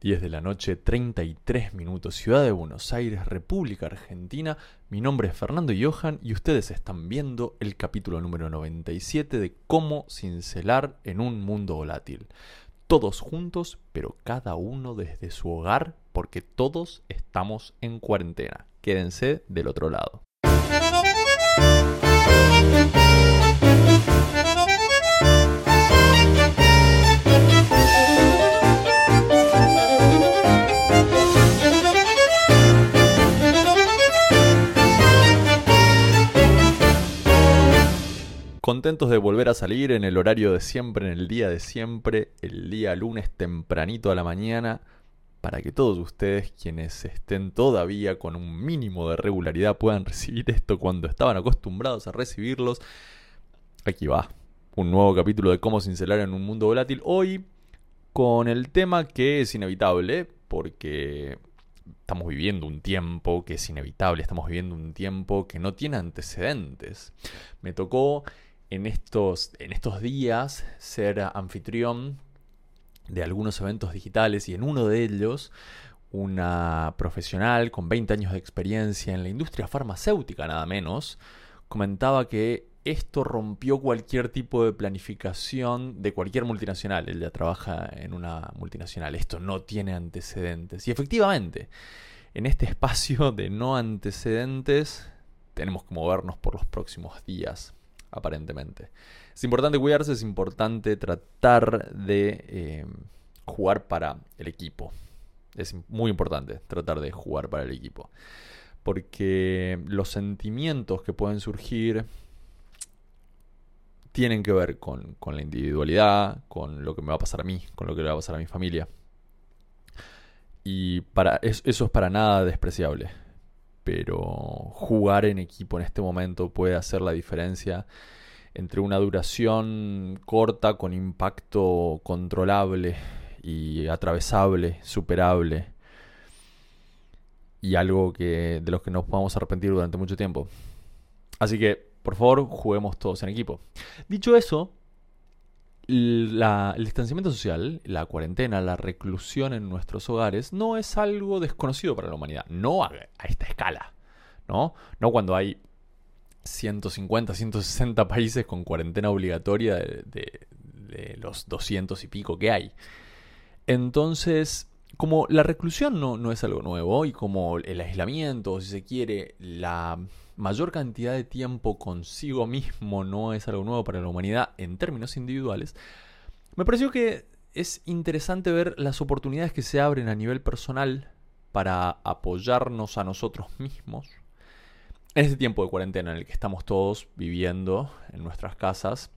10 de la noche, 33 minutos, Ciudad de Buenos Aires, República Argentina. Mi nombre es Fernando Johan y ustedes están viendo el capítulo número 97 de Cómo cincelar en un mundo volátil. Todos juntos, pero cada uno desde su hogar, porque todos estamos en cuarentena. Quédense del otro lado. Contentos de volver a salir en el horario de siempre, en el día de siempre, el día lunes tempranito a la mañana, para que todos ustedes, quienes estén todavía con un mínimo de regularidad, puedan recibir esto cuando estaban acostumbrados a recibirlos. Aquí va, un nuevo capítulo de cómo cincelar en un mundo volátil. Hoy con el tema que es inevitable, porque estamos viviendo un tiempo que es inevitable, estamos viviendo un tiempo que no tiene antecedentes. Me tocó en estos, en estos días ser anfitrión de algunos eventos digitales y en uno de ellos una profesional con 20 años de experiencia en la industria farmacéutica nada menos, comentaba que esto rompió cualquier tipo de planificación de cualquier multinacional. Él ya trabaja en una multinacional. Esto no tiene antecedentes. Y efectivamente, en este espacio de no antecedentes tenemos que movernos por los próximos días aparentemente. Es importante cuidarse, es importante tratar de eh, jugar para el equipo. Es muy importante tratar de jugar para el equipo. Porque los sentimientos que pueden surgir tienen que ver con, la individualidad, con lo que me va a pasar a mí, con lo que le va a pasar a mi familia. Y para, eso es para nada despreciable pero jugar en equipo en este momento puede hacer la diferencia entre una duración corta con impacto controlable y atravesable, superable, y algo que, de los que nos vamos a arrepentir durante mucho tiempo. Así que, por favor, juguemos todos en equipo. Dicho eso, el distanciamiento social, la cuarentena, la reclusión en nuestros hogares no es algo desconocido para la humanidad, no a, esta escala, ¿no? No cuando hay 150, 160 países con cuarentena obligatoria de, los 200 y pico que hay. Entonces, como la reclusión no, no es algo nuevo y como el aislamiento, si se quiere, la mayor cantidad de tiempo consigo mismo no es algo nuevo para la humanidad en términos individuales, me pareció que es interesante ver las oportunidades que se abren a nivel personal para apoyarnos a nosotros mismos en este tiempo de cuarentena en el que estamos todos viviendo en nuestras casas,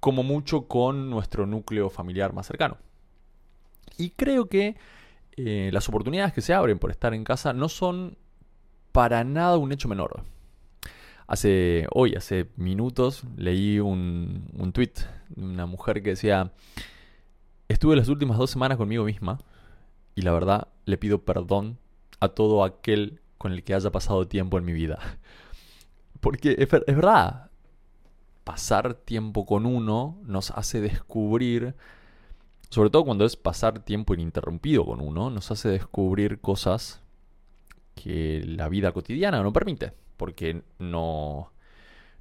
como mucho con nuestro núcleo familiar más cercano. Y creo que eh, las oportunidades que se abren por estar en casa no son para nada un hecho menor. Hace, hoy, hace minutos, leí un, un tweet de una mujer que decía, estuve las últimas dos semanas conmigo misma y la verdad le pido perdón a todo aquel con el que haya pasado tiempo en mi vida. Porque es, es verdad, pasar tiempo con uno nos hace descubrir, sobre todo cuando es pasar tiempo ininterrumpido con uno, nos hace descubrir cosas que la vida cotidiana no permite porque no,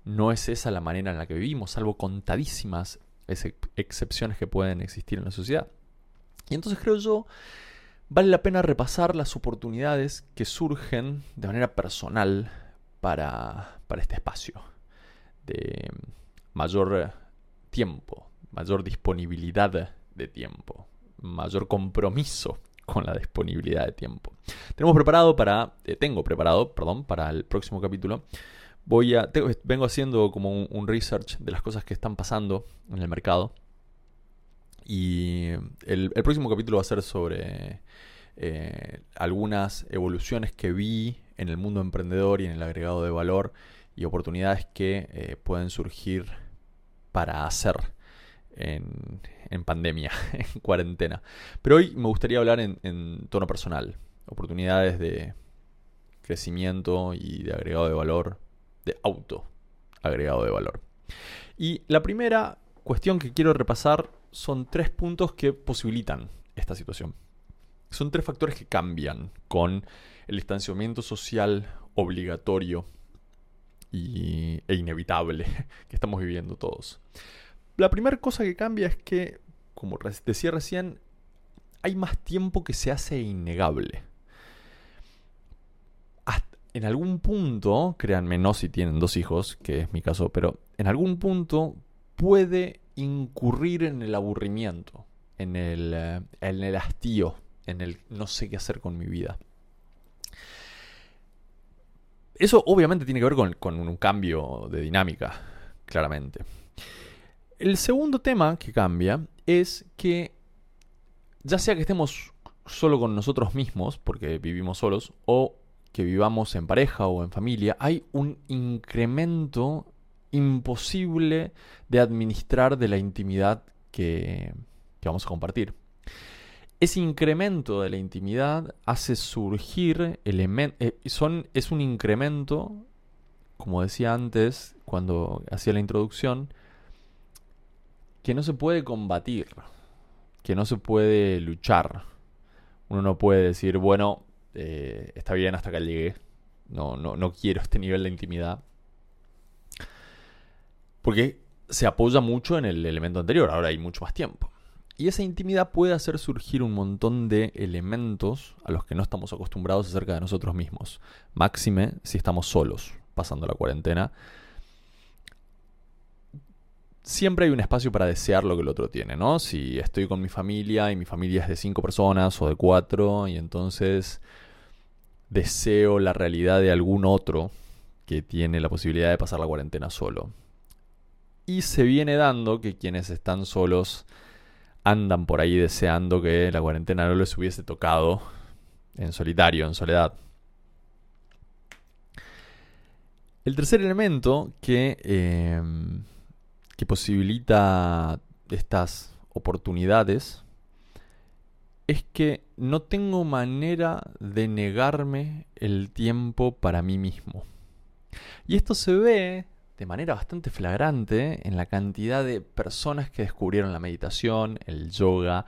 no es esa la manera en la que vivimos, salvo contadísimas excepciones que pueden existir en la sociedad. Y entonces creo yo, vale la pena repasar las oportunidades que surgen de manera personal para, para este espacio de mayor tiempo, mayor disponibilidad de tiempo, mayor compromiso con la disponibilidad de tiempo. Tenemos preparado para, eh, tengo preparado, perdón, para el próximo capítulo. Voy a, vengo haciendo como un, research de las cosas que están pasando en el mercado. Y el, próximo capítulo va a ser sobre eh, algunas evoluciones que vi en el mundo emprendedor y en el agregado de valor y oportunidades que eh, pueden surgir para hacer en, pandemia, en cuarentena. Pero hoy me gustaría hablar en, tono personal. Oportunidades de crecimiento y de agregado de valor, de auto agregado de valor. Y la primera cuestión que quiero repasar son tres puntos que posibilitan esta situación. Son tres factores que cambian con el distanciamiento social obligatorio y, e inevitable que estamos viviendo todos. La primera cosa que cambia es que, como decía recién, hay más tiempo que se hace innegable. en algún punto, créanme, no si tienen dos hijos, que es mi caso, pero en algún punto puede incurrir en el aburrimiento, en el, eh, en el hastío, en el no sé qué hacer con mi vida. Eso obviamente tiene que ver con, con un cambio de dinámica, claramente. El segundo tema que cambia es que ya sea que estemos solo con nosotros mismos, porque vivimos solos, o que vivamos en pareja o en familia, hay un incremento imposible de administrar de la intimidad que, vamos a compartir. Ese incremento de la intimidad hace surgir elementos... Eh, es un incremento, como decía antes, cuando hacía la introducción, que no se puede combatir, que no se puede luchar. Uno no puede decir, bueno, eh, está bien hasta que llegué. No, no, no quiero este nivel de intimidad. Porque se apoya mucho en el elemento anterior, ahora hay mucho más tiempo. Y esa intimidad puede hacer surgir un montón de elementos a los que no estamos acostumbrados acerca de nosotros mismos. Máxime si estamos solos pasando la cuarentena. Siempre hay un espacio para desear lo que el otro tiene, ¿no? Si estoy con mi familia y mi familia es de cinco personas o de cuatro y entonces deseo la realidad de algún otro que tiene la posibilidad de pasar la cuarentena solo. Y se viene dando que quienes están solos andan por ahí deseando que la cuarentena no les hubiese tocado en solitario, en soledad. El tercer elemento que, em, que posibilita estas oportunidades es que no tengo manera de negarme el tiempo para mí mismo. Y esto se ve de manera bastante flagrante en la cantidad de personas que descubrieron la meditación, el yoga,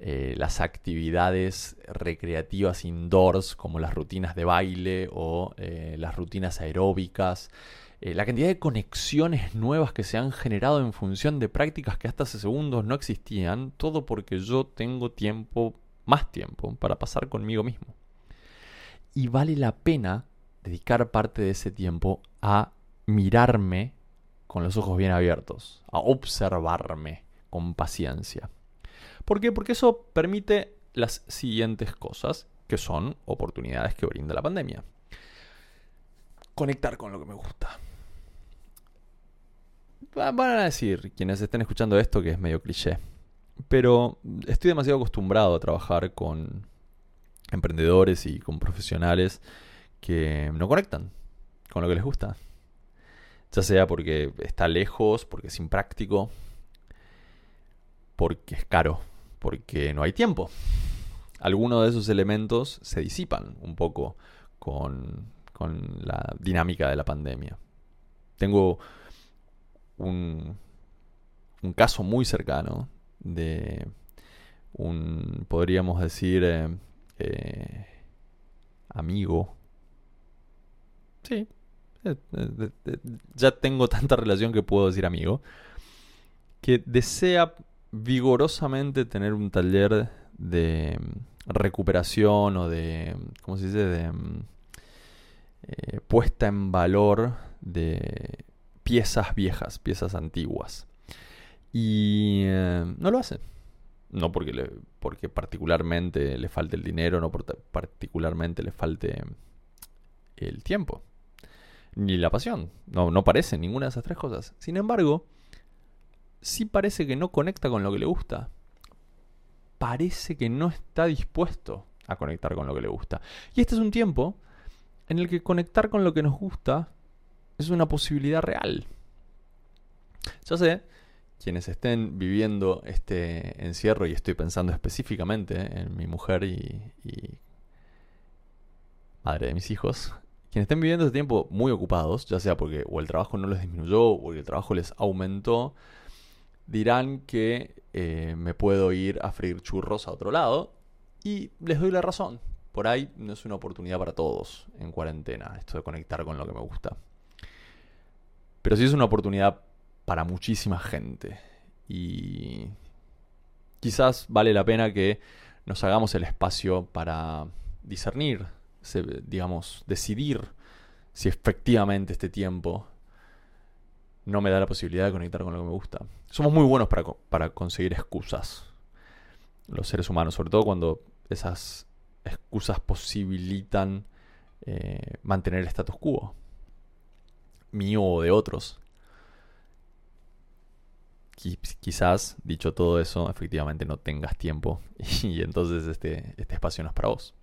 eh, las actividades recreativas indoors como las rutinas de baile o eh, las rutinas aeróbicas, eh, la cantidad de conexiones nuevas que se han generado en función de prácticas que hasta hace segundos no existían, todo porque yo tengo tiempo, más tiempo, para pasar conmigo mismo. Y vale la pena dedicar parte de ese tiempo a mirarme con los ojos bien abiertos, a observarme con paciencia. ¿Por qué? Porque eso permite las siguientes cosas, que son oportunidades que brinda la pandemia. Conectar con lo que me gusta. Van a decir quienes estén escuchando esto que es medio cliché, pero estoy demasiado acostumbrado a trabajar con emprendedores y con profesionales que no conectan con lo que les gusta ya sea porque está lejos, porque es impráctico, porque es caro, porque no hay tiempo. Algunos de esos elementos se disipan un poco con, la dinámica de la pandemia. Tengo un, un caso muy cercano de un, podríamos decir, eh, eh, amigo. Sí, eh, ya tengo tanta relación que puedo decir amigo, que desea vigorosamente tener un taller de mm, recuperación o de, ¿cómo se dice?, de mm, eh, puesta en valor de piezas viejas, piezas antiguas. Y no lo hace. No porque, le, porque particularmente le falte el dinero, no porque particularmente le falte el tiempo ni la pasión. No, no parece ninguna de esas tres cosas. Sin embargo, sí parece que no conecta con lo que le gusta. Parece que no está dispuesto a conectar con lo que le gusta. Y este es un tiempo en el que conectar con lo que nos gusta es una posibilidad real. Yo sé, quienes estén viviendo este encierro, y estoy pensando específicamente en mi mujer y, y madre de mis hijos, quienes estén viviendo este tiempo muy ocupados, ya sea porque o el trabajo no les disminuyó o el trabajo les aumentó, dirán que eh, me puedo ir a freír churros a otro lado. Y les doy la razón. Por ahí no es una oportunidad para todos en cuarentena, esto de conectar con lo que me gusta. Pero sí es una oportunidad para muchísima gente. Y quizás vale la pena que nos hagamos el espacio para discernir, digamos, decidir si efectivamente este tiempo no me da la posibilidad de conectar con lo que me gusta. Somos muy buenos para, para conseguir excusas, los seres humanos, sobre todo cuando esas excusas posibilitan eh, mantener el status quo, mío o de otros. Quizás, dicho todo eso, efectivamente no tengas tiempo y entonces este, este espacio no es para vos.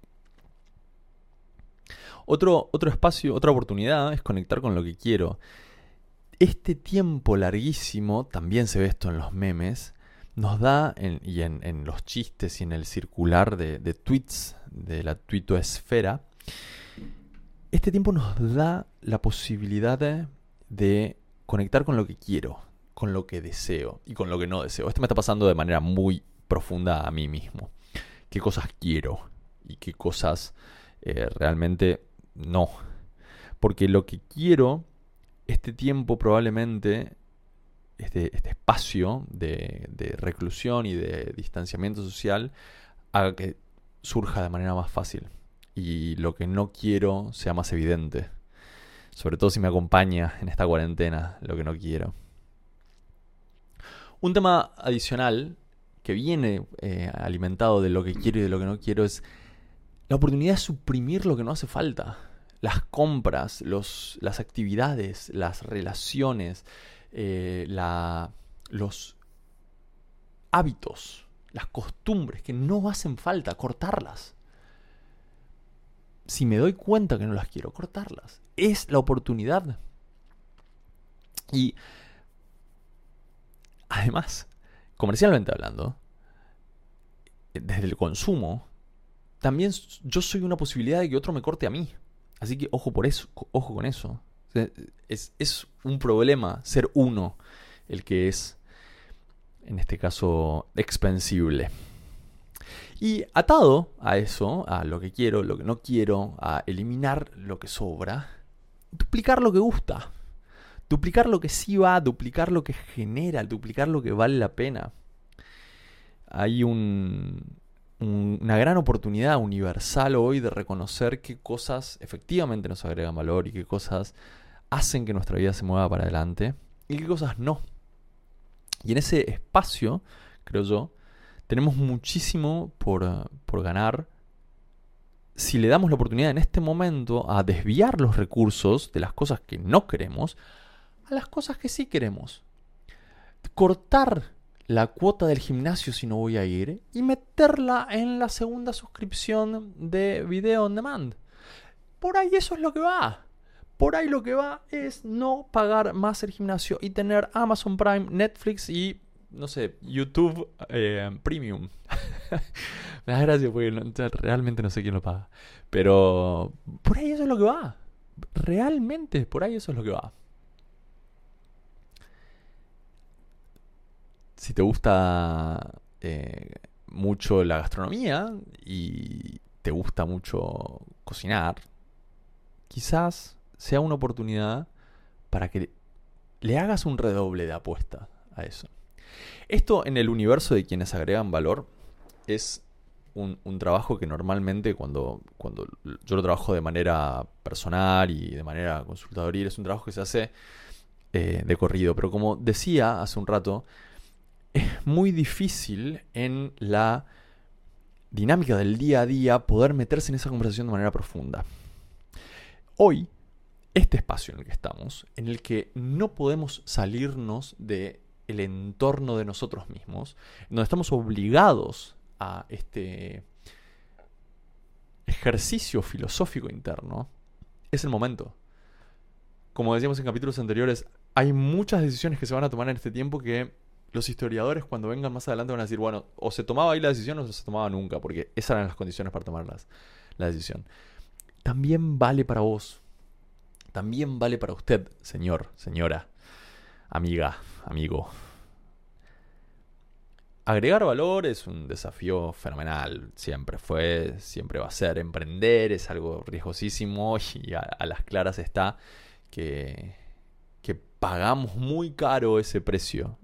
Otro, otro espacio, otra oportunidad es conectar con lo que quiero. Este tiempo larguísimo, también se ve esto en los memes, nos da, y en, los chistes y en el circular de, tweets de la tuitoesfera, este tiempo nos da la posibilidad de, conectar con lo que quiero, con lo que deseo y con lo que no deseo. Esto me está pasando de manera muy profunda a mí mismo. ¿Qué cosas quiero y qué cosas eh, realmente no? Porque lo que quiero, este tiempo probablemente este, este, espacio de, reclusión y de distanciamiento social haga que surja de manera más fácil y lo que no quiero sea más evidente. Sobre todo si me acompaña en esta cuarentena lo que no quiero. Un tema adicional que viene eh, alimentado de lo que quiero y de lo que no quiero es la oportunidad de suprimir lo que no hace falta. Las compras, los, las actividades, las relaciones, eh, la, los hábitos, las costumbres que no hacen falta, cortarlas. Si me doy cuenta que no las quiero, cortarlas. Es la oportunidad. Y además, comercialmente hablando, desde el consumo, también yo soy una posibilidad de que otro me corte a mí. Así que ojo por eso, ojo con eso. Es, un problema ser uno el que es, en este caso, expensible. Y atado a eso, a lo que quiero, lo que no quiero, a eliminar lo que sobra, duplicar lo que gusta. Duplicar lo que sí va, duplicar lo que genera, duplicar lo que vale la pena. Hay un, una gran oportunidad universal hoy de reconocer qué cosas efectivamente nos agregan valor y qué cosas hacen que nuestra vida se mueva para adelante y qué cosas no. Y en ese espacio, creo yo, tenemos muchísimo por, por ganar si le damos la oportunidad en este momento a desviar los recursos de las cosas que no queremos a las cosas que sí queremos. Cortar la cuota del gimnasio si no voy a ir y meterla en la segunda suscripción de video on demand. Por ahí eso es lo que va. Por ahí lo que va es no pagar más el gimnasio y tener Amazon Prime, Netflix y, no sé, YouTube eh, Premium. Me da gracia porque realmente no sé quién lo paga. Pero por ahí eso es lo que va. Realmente, por ahí eso es lo que va. Si te gusta eh, mucho la gastronomía y te gusta mucho cocinar, quizás sea una oportunidad para que le hagas un redoble de apuesta a eso. Esto en el universo de quienes agregan valor es un, trabajo que normalmente cuando, cuando yo lo trabajo de manera personal y de manera consultadora es un trabajo que se hace eh, de corrido. Pero como decía hace un rato, es muy difícil en la dinámica del día a día poder meterse en esa conversación de manera profunda. Hoy este espacio en el que estamos, en el que no podemos salirnos del el entorno de nosotros mismos, donde estamos obligados a este ejercicio filosófico interno, es el momento. Como decíamos en capítulos anteriores, hay muchas decisiones que se van a tomar en este tiempo que los historiadores cuando vengan más adelante van a decir, bueno, o se tomaba ahí la decisión o se tomaba nunca, porque esas eran las condiciones para tomar la decisión. También vale para vos también vale para usted, señor, señora, amiga, amigo. agregar valor es un desafío fenomenal, siempre fue, siempre va a ser. Emprender es algo riesgosísimo y a, las claras está que, pagamos muy caro ese precio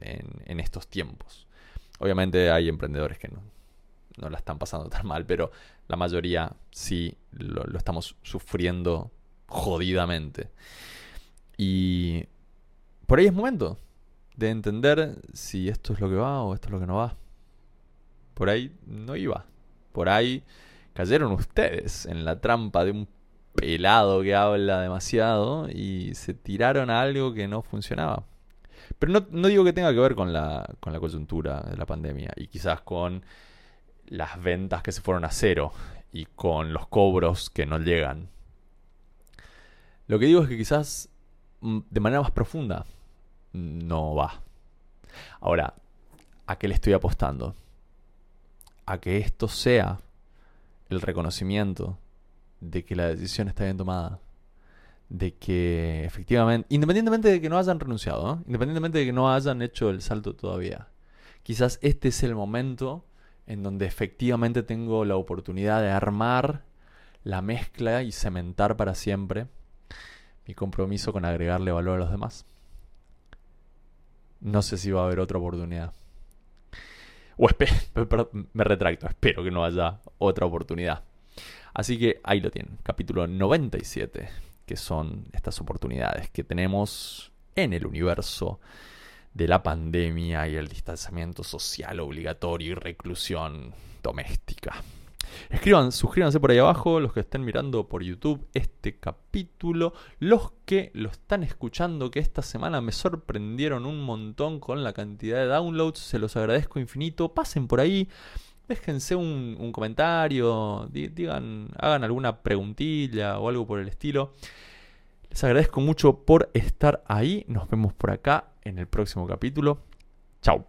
en, estos tiempos. Obviamente hay emprendedores que no, no, la están pasando tan mal, pero la mayoría sí lo, lo estamos sufriendo jodidamente. Y por ahí es momento de entender si esto es lo que va o esto es lo que no va. Por ahí no iba. Por ahí cayeron ustedes en la trampa de un pelado que habla demasiado y se tiraron a algo que no funcionaba. Pero no, digo que tenga que ver con la, con la coyuntura de la pandemia y quizás con las ventas que se fueron a cero y con los cobros que no llegan. Lo que digo es que quizás mm, de manera más profunda no va. Ahora, ¿a qué le estoy apostando? A que esto sea el reconocimiento de que la decisión está bien tomada. De que efectivamente, independientemente de que no hayan renunciado, independientemente de que no hayan hecho el salto todavía, quizás este es el momento en donde efectivamente tengo la oportunidad de armar la mezcla y cementar para siempre mi compromiso con agregarle valor a los demás no sé si va a haber otra oportunidad. O me retracto, espero que no haya otra oportunidad. Así que ahí lo tienen, capítulo 97, que son estas oportunidades que tenemos en el universo de la pandemia y el distanciamiento social obligatorio y reclusión doméstica. Escriban, suscríbanse por ahí abajo, los que estén mirando por YouTube este capítulo, los que lo están escuchando, que esta semana me sorprendieron un montón con la cantidad de downloads, se los agradezco infinito, pasen por ahí, déjense un, comentario, digan, hagan alguna preguntilla o algo por el estilo. Les agradezco mucho por estar ahí, nos vemos por acá en el próximo capítulo. Chao.